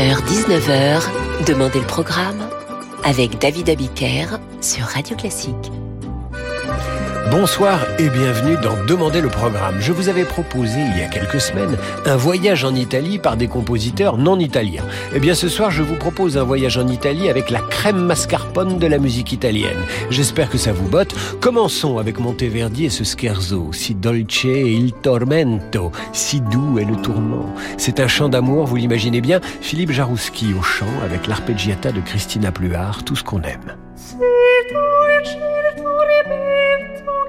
18h-19h, Demandez le programme avec David Abiker sur Radio Classique. Bonsoir et bienvenue dans Demander le programme. Je vous avais proposé il y a quelques semaines un voyage en Italie par des compositeurs non italiens. Eh bien ce soir je vous propose un voyage en Italie avec la crème mascarpone de la musique italienne. J'espère que ça vous botte. Commençons avec Monteverdi et ce scherzo, si dolce il tormento, si doux est le tourment. C'est un chant d'amour, vous l'imaginez bien, Philippe Jarouski au chant avec l'arpeggiata de Christina Pluart, tout ce qu'on aime.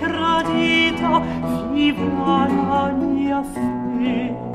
tradita viva la mia fede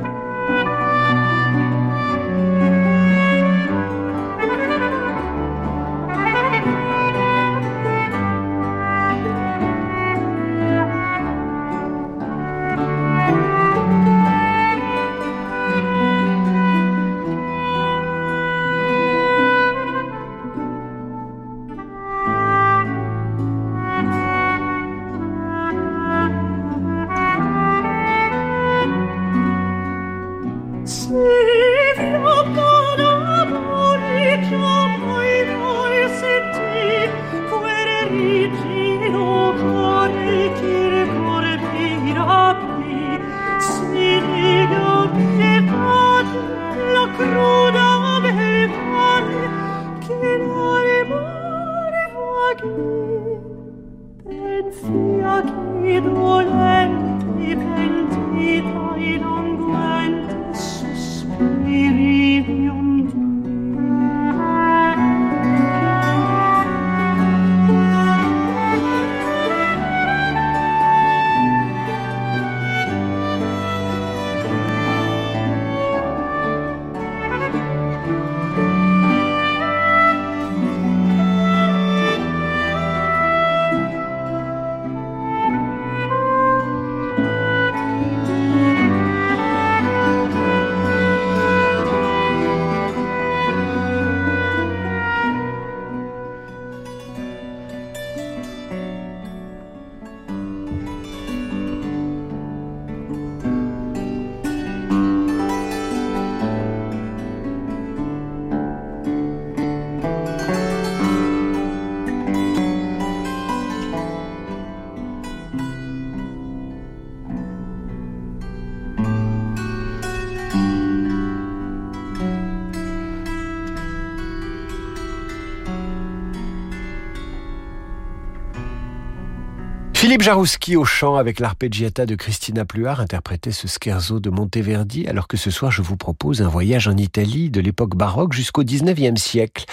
Philippe Jarouski au chant avec l'arpeggiata de Christina Pluart interprétait ce scherzo de Monteverdi alors que ce soir je vous propose un voyage en Italie de l'époque baroque jusqu'au 19e siècle.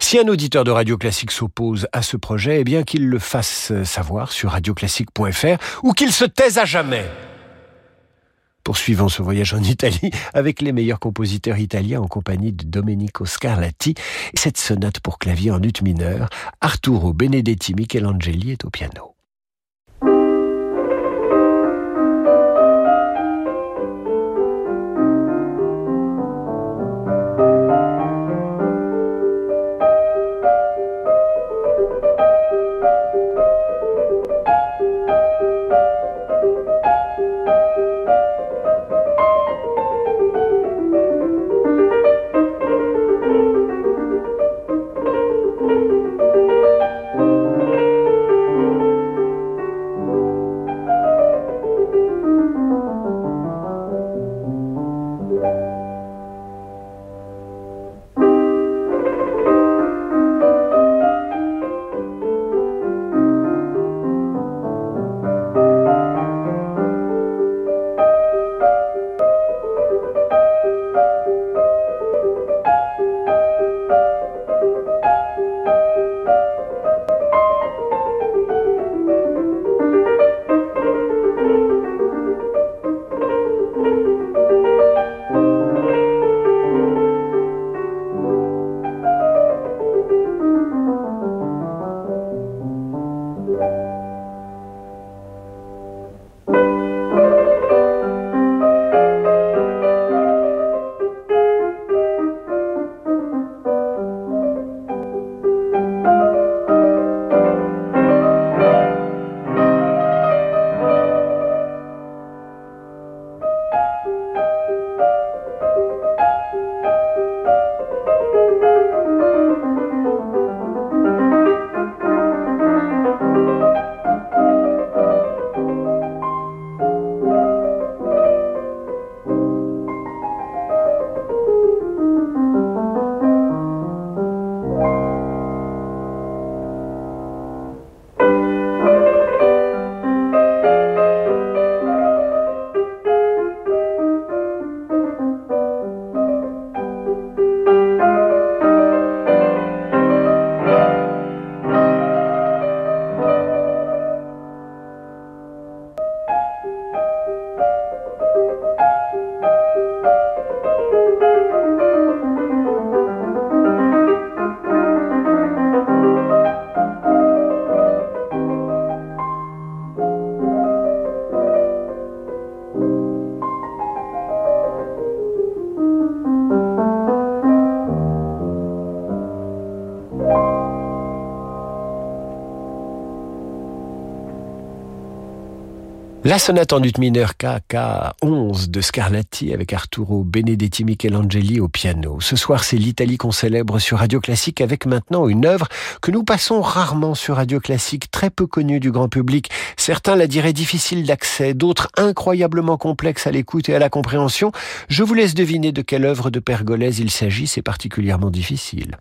Si un auditeur de Radio Classique s'oppose à ce projet, eh bien qu'il le fasse savoir sur radioclassique.fr ou qu'il se taise à jamais. Poursuivons ce voyage en Italie avec les meilleurs compositeurs italiens en compagnie de Domenico Scarlatti et cette sonate pour clavier en ut mineur, Arturo Benedetti Michelangeli est au piano. La sonate en ut mineur KK 11 de Scarlatti avec Arturo Benedetti Michelangeli au piano. Ce soir, c'est l'Italie qu'on célèbre sur Radio Classique avec maintenant une œuvre que nous passons rarement sur Radio Classique, très peu connue du grand public. Certains la diraient difficile d'accès, d'autres incroyablement complexe à l'écoute et à la compréhension. Je vous laisse deviner de quelle œuvre de Pergolèse il s'agit, c'est particulièrement difficile.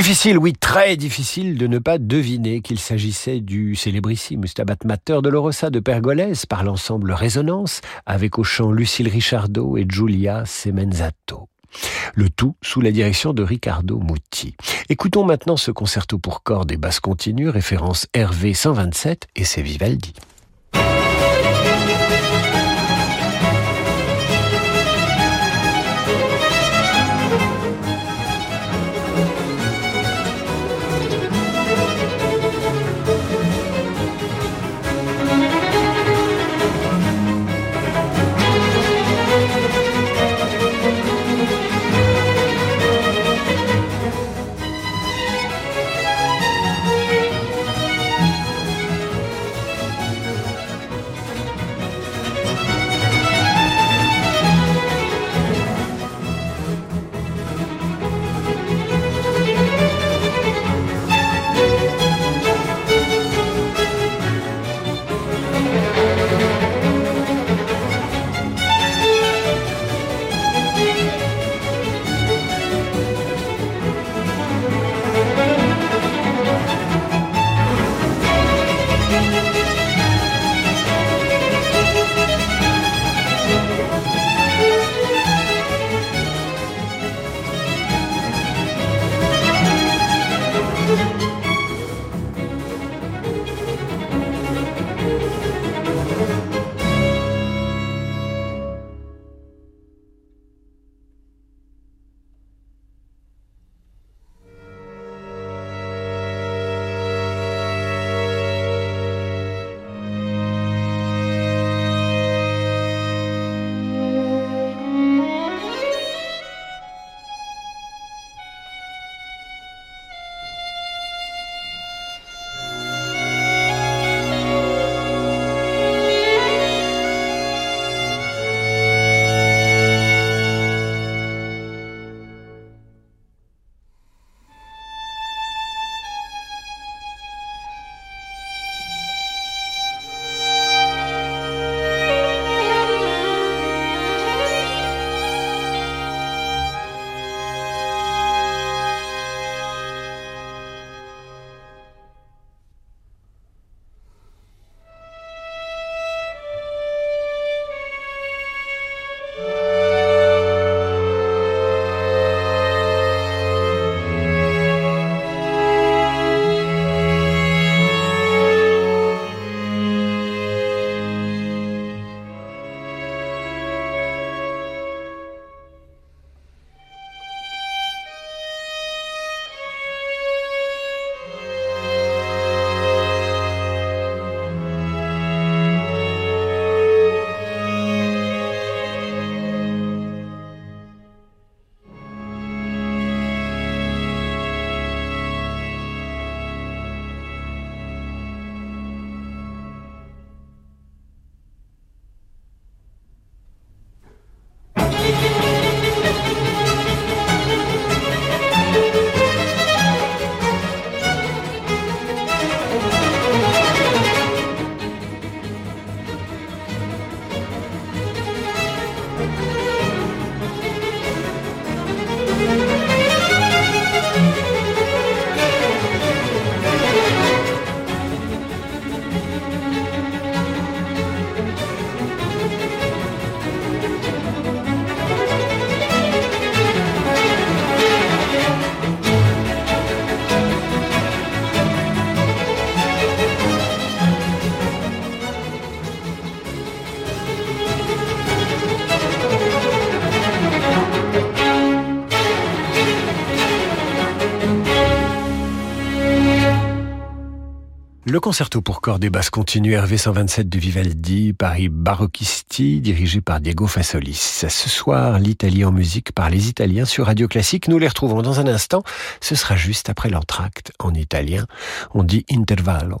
Difficile, oui, très difficile de ne pas deviner qu'il s'agissait du célébrissime Stabat Mater de Lorossa de Pergolèse par l'ensemble Résonance avec au chant Lucille Richardot et Giulia Semenzato. Le tout sous la direction de Riccardo Muti. Écoutons maintenant ce concerto pour cordes et basses continues, référence RV 127 et c'est Vivaldi. Le concerto pour cordes et basses continue RV 127 de Vivaldi, Paris Barocchisti, dirigé par Diego Fassolis. Ce soir, l'Italie en musique par les Italiens sur Radio Classique. Nous les retrouvons dans un instant. Ce sera juste après l'entracte en italien. On dit intervallo.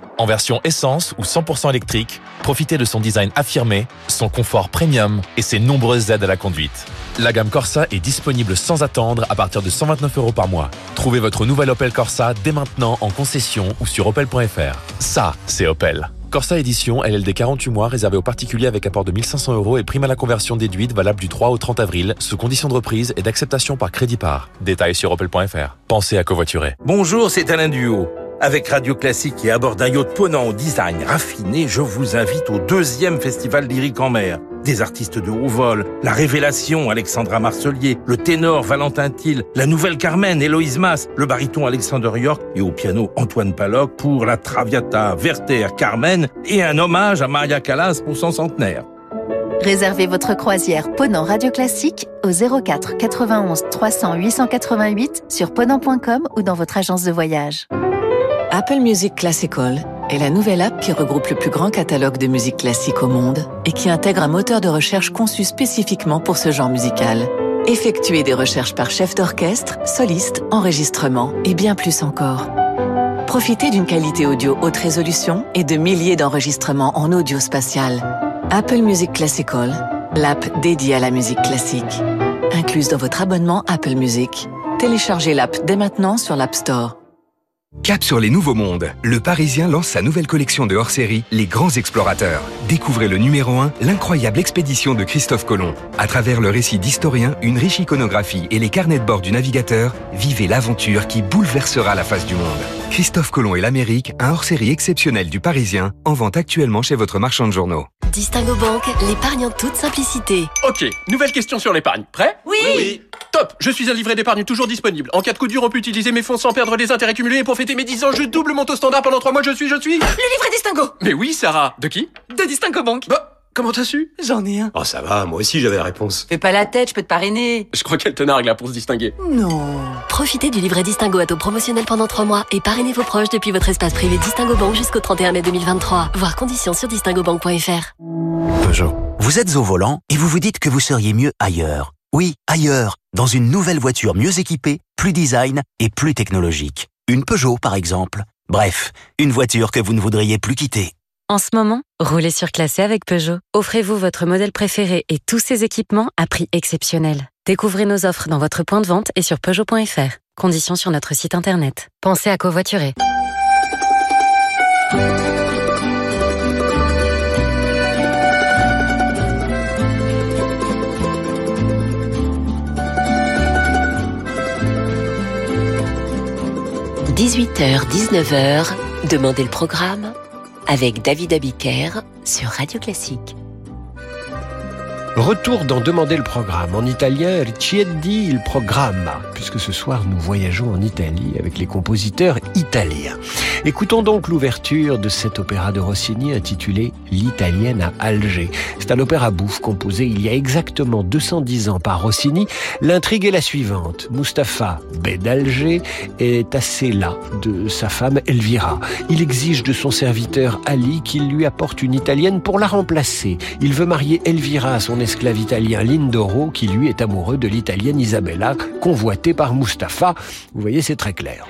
En version essence ou 100% électrique, profitez de son design affirmé, son confort premium et ses nombreuses aides à la conduite. La gamme Corsa est disponible sans attendre à partir de 129 euros par mois. Trouvez votre nouvelle Opel Corsa dès maintenant en concession ou sur opel.fr. Ça, c'est Opel. Corsa Édition, LLD 48 mois, réservé aux particuliers avec apport de 1500 euros et prime à la conversion déduite valable du 3 au 30 avril, sous condition de reprise et d'acceptation par crédit par. Détails sur opel.fr. Pensez à covoiturer. Bonjour, c'est Alain Duo. Avec Radio Classique et à bord d'un yacht ponant au design raffiné, je vous invite au deuxième festival lyrique en mer. Des artistes de haut vol, la révélation Alexandra Marcelier, le ténor Valentin Thiel, la nouvelle Carmen Héloïse Mas, le baryton Alexander York et au piano Antoine Paloc pour la Traviata Werther Carmen et un hommage à Maria Callas pour son centenaire. Réservez votre croisière Ponant Radio Classique au 04 91 300 888 sur ponant.com ou dans votre agence de voyage. Apple Music Classical est la nouvelle app qui regroupe le plus grand catalogue de musique classique au monde et qui intègre un moteur de recherche conçu spécifiquement pour ce genre musical. Effectuez des recherches par chef d'orchestre, soliste, enregistrement et bien plus encore. Profitez d'une qualité audio haute résolution et de milliers d'enregistrements en audio spatial. Apple Music Classical, l'app dédiée à la musique classique. Incluse dans votre abonnement Apple Music. Téléchargez l'app dès maintenant sur l'App Store. Cap sur les nouveaux mondes. Le Parisien lance sa nouvelle collection de hors-série, Les Grands Explorateurs. Découvrez le numéro 1, l'incroyable expédition de Christophe Colomb. À travers le récit d'historien, une riche iconographie et les carnets de bord du navigateur, vivez l'aventure qui bouleversera la face du monde. Christophe Colomb et l'Amérique, un hors-série exceptionnel du Parisien, en vente actuellement chez votre marchand de journaux. Distingo Bank, l'épargne en toute simplicité. Ok, nouvelle question sur l'épargne. Prêt Oui, oui. Top Je suis un livret d'épargne toujours disponible. En cas de coup dur, on peut utiliser mes fonds sans perdre les intérêts cumulés. Et pour fêter mes 10 ans, je double mon taux standard pendant 3 mois. Je suis, je suis... Le livret Distingo Mais oui, Sarah. De qui? De Distingo Bank. Bah, comment t'as su? J'en ai un. Oh, ça va, moi aussi j'avais la réponse. Fais pas la tête, je peux te parrainer. Je crois qu'elle te nargue là pour se distinguer. Non. Profitez du livret Distingo à taux promotionnel pendant 3 mois et parrainez vos proches depuis votre espace privé Distingo Bank jusqu'au 31 mai 2023. Voir conditions sur distingobank.fr. Peugeot. Vous êtes au volant et vous vous dites que vous seriez mieux ailleurs. Oui, ailleurs, dans une nouvelle voiture mieux équipée, plus design et plus technologique. Une Peugeot, par exemple. Bref, une voiture que vous ne voudriez plus quitter. En ce moment, roulez sur classé avec Peugeot. Offrez-vous votre modèle préféré et tous ses équipements à prix exceptionnel. Découvrez nos offres dans votre point de vente et sur Peugeot.fr. Conditions sur notre site internet. Pensez à covoiturer. – 18h-19h, Demandez le programme avec David Abiker sur Radio Classique. Retour dans Demander le programme. En italien, Richiedi il programma, puisque ce soir nous voyageons en Italie avec les compositeurs italiens. Écoutons donc l'ouverture de cet opéra de Rossini intitulé L'Italienne à Alger. C'est un opéra bouffe composé il y a exactement 210 ans par Rossini. L'intrigue est la suivante. Mustapha, bey d'Alger, est assez là de sa femme Elvira. Il exige de son serviteur Ali qu'il lui apporte une italienne pour la remplacer. Il veut marier Elvira à son esclave italien Lindoro qui lui est amoureux de l'italienne Isabella, convoitée par Mustapha. Vous voyez, c'est très clair.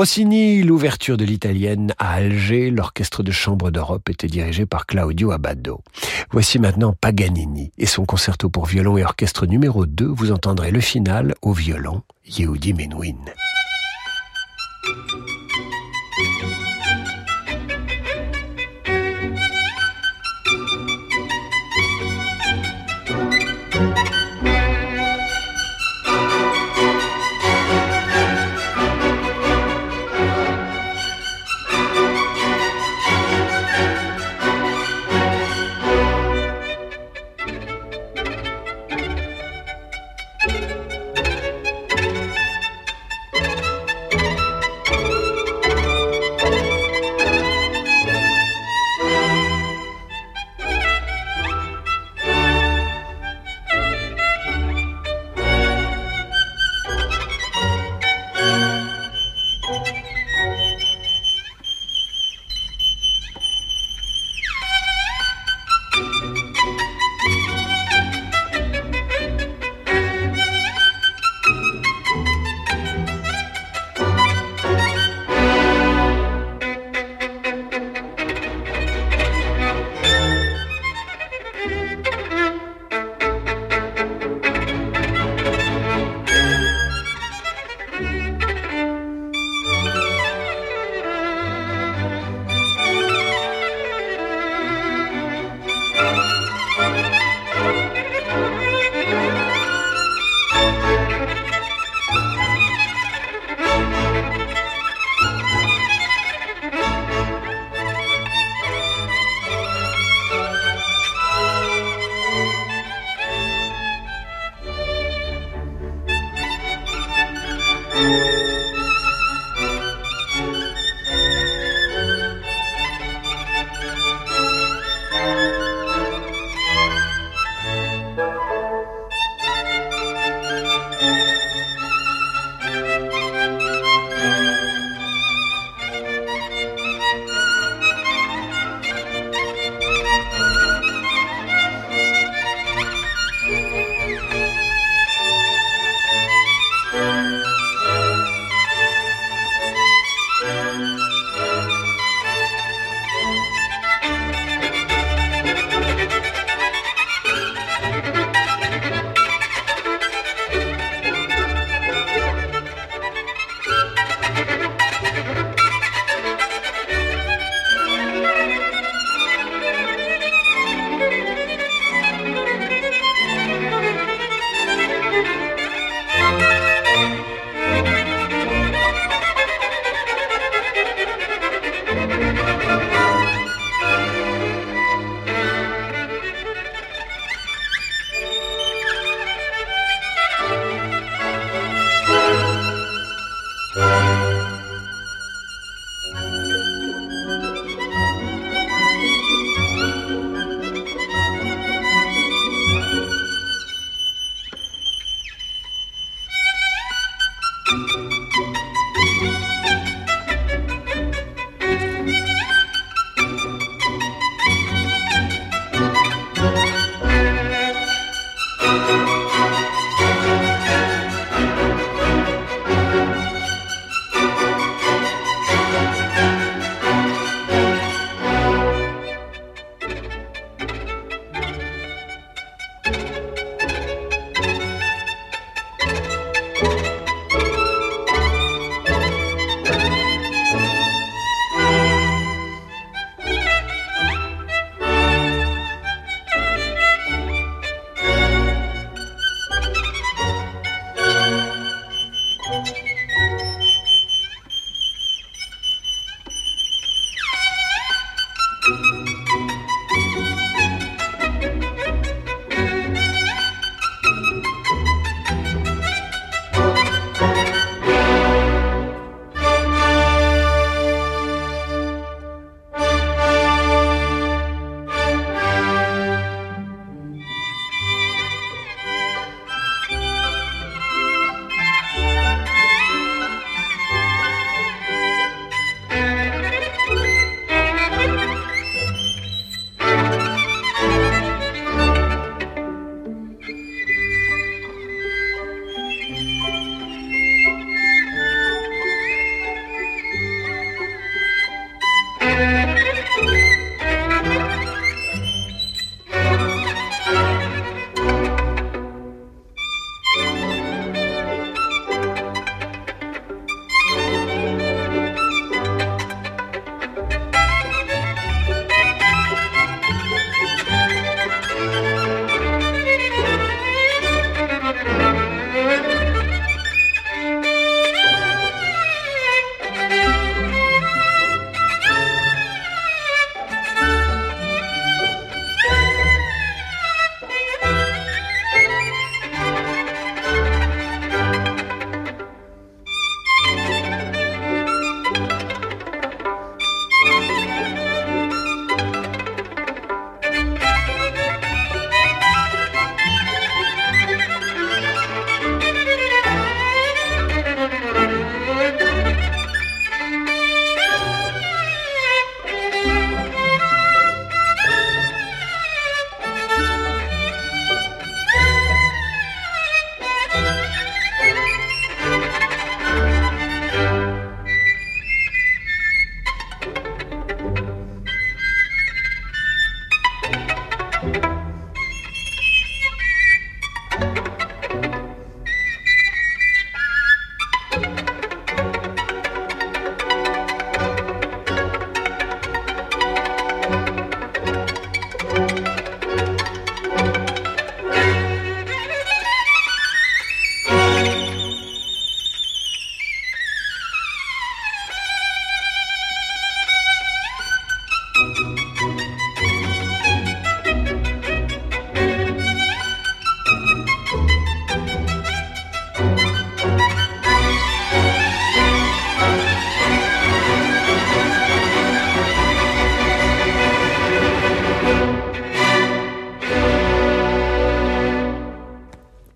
Rossini, l'ouverture de l'italienne à Alger, l'orchestre de chambre d'Europe était dirigé par Claudio Abbado. Voici maintenant Paganini et son concerto pour violon et orchestre numéro 2. Vous entendrez le final au violon, Yehudi Menuhin.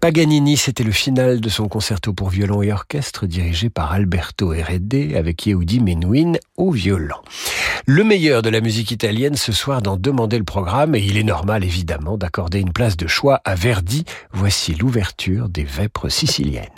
Paganini, c'était le final de son concerto pour violon et orchestre dirigé par Alberto Heredia avec Yehudi Menuhin au violon. Le meilleur de la musique italienne ce soir d'en demander le programme et il est normal évidemment d'accorder une place de choix à Verdi. Voici l'ouverture des Vêpres siciliennes.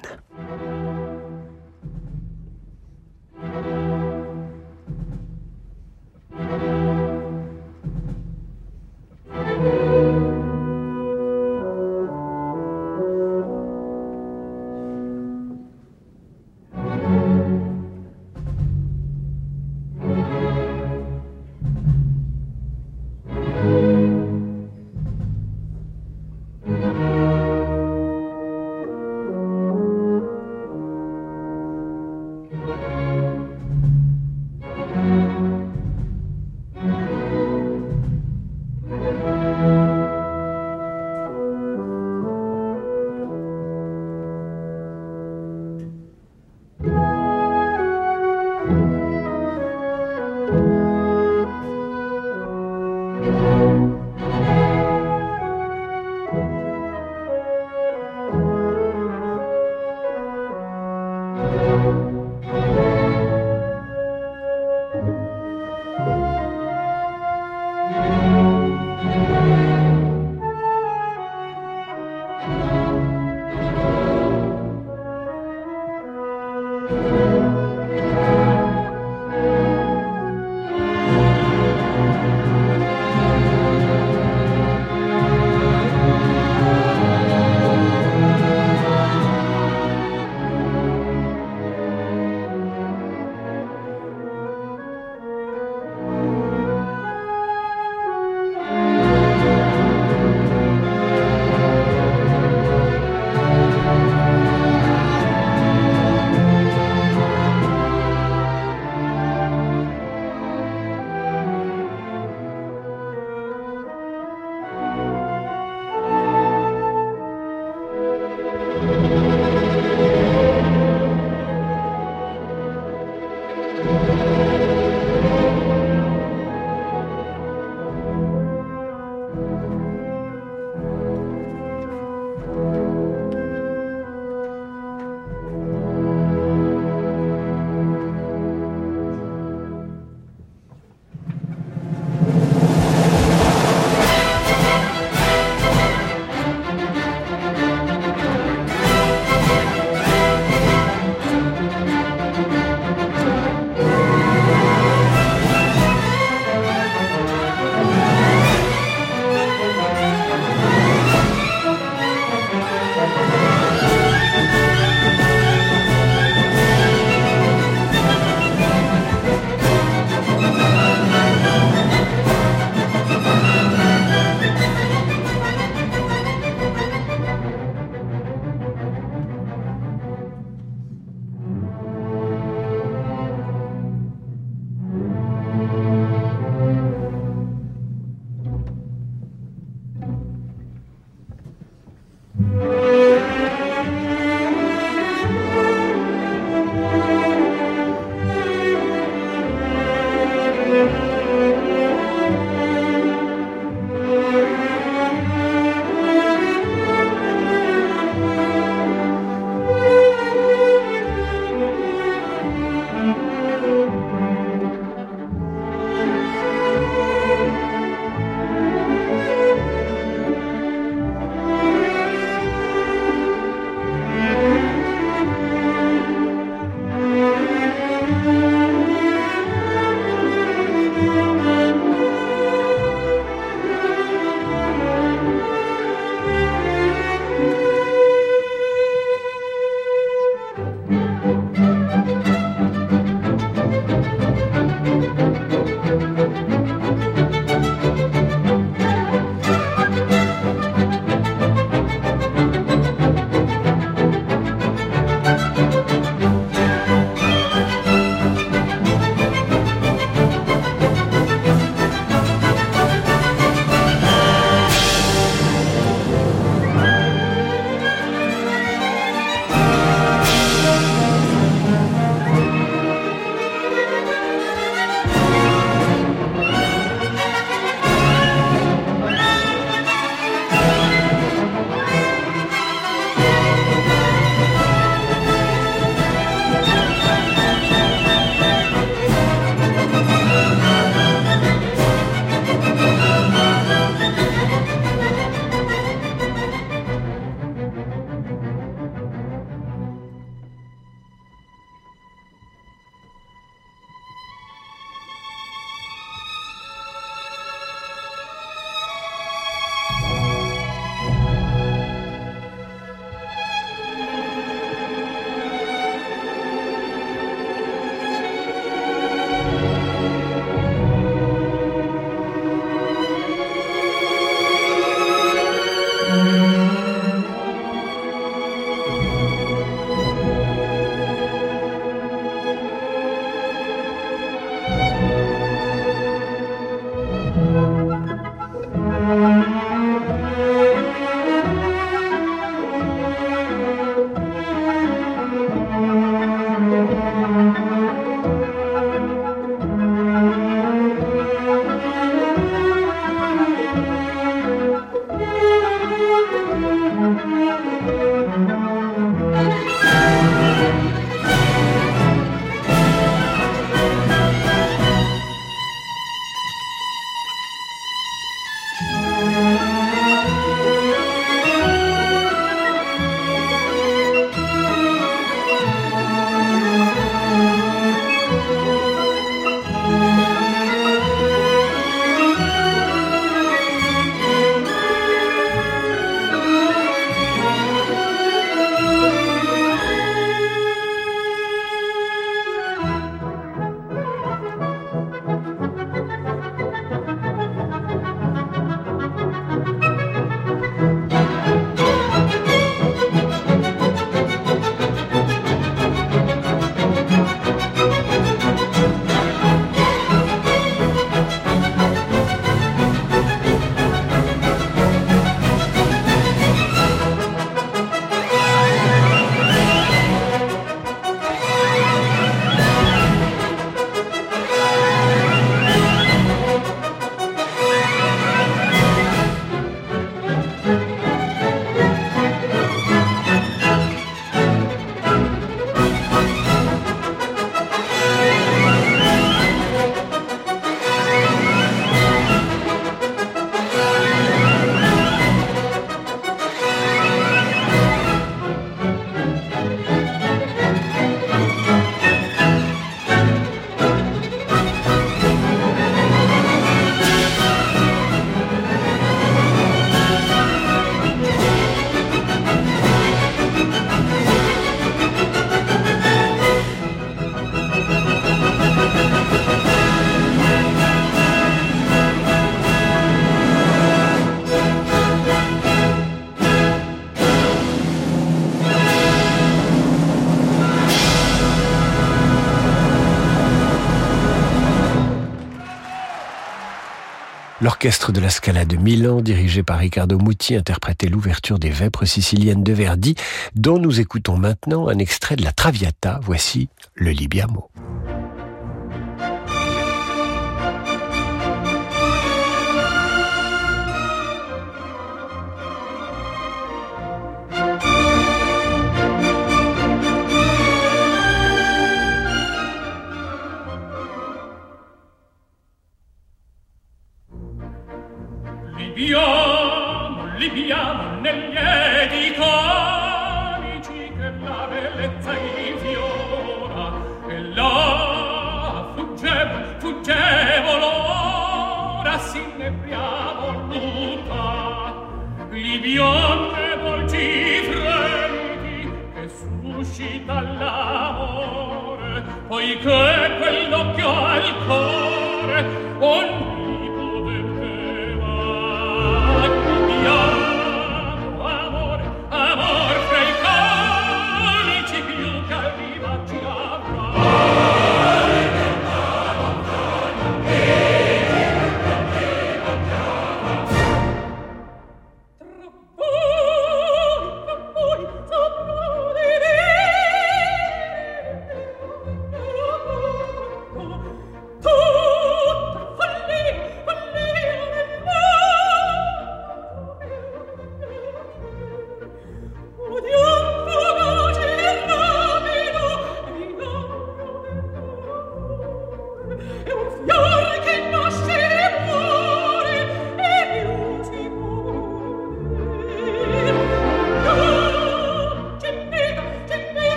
L'orchestre de la Scala de Milan, dirigé par Riccardo Muti, interprétait l'ouverture des Vêpres siciliennes de Verdi, dont nous écoutons maintenant un extrait de la Traviata. Voici le Libiamo.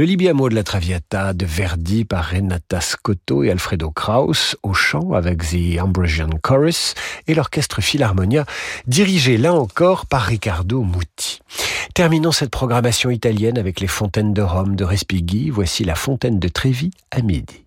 Le Libiamo de la Traviata de Verdi par Renata Scotto et Alfredo Kraus au chant avec The Ambrosian Chorus et l'orchestre Philharmonia dirigé là encore par Riccardo Muti. Terminons cette programmation italienne avec les fontaines de Rome de Respighi. Voici la fontaine de Trévi à midi.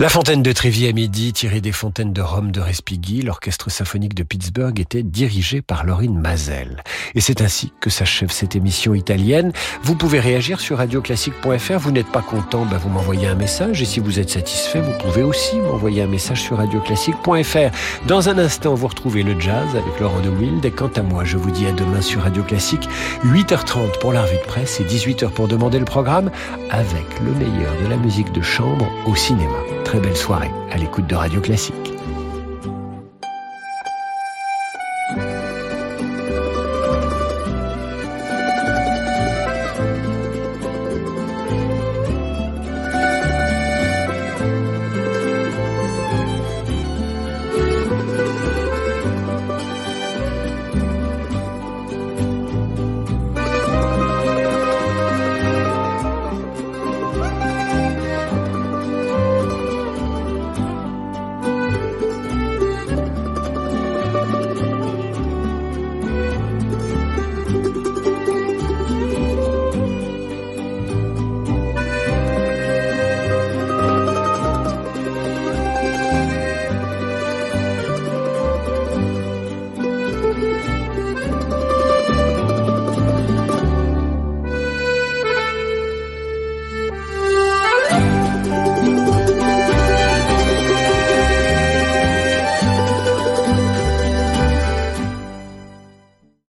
La fontaine de Trévi à midi, tirée des fontaines de Rome de Respighi, l'orchestre symphonique de Pittsburgh était dirigé par Laurine Mazel. Et c'est ainsi que s'achève cette émission italienne. Vous pouvez réagir sur radioclassique.fr. Vous n'êtes pas content, bah vous m'envoyez un message. Et si vous êtes satisfait, vous pouvez aussi m'envoyer un message sur radioclassique.fr. Dans un instant, vous retrouvez le jazz avec Laurent de Wild. Et quant à moi, je vous dis à demain sur Radio Classique, 8h30 pour la revue de presse et 18h pour demander le programme avec le meilleur de la musique de chambre au cinéma très belle soirée à l'écoute de Radio Classique.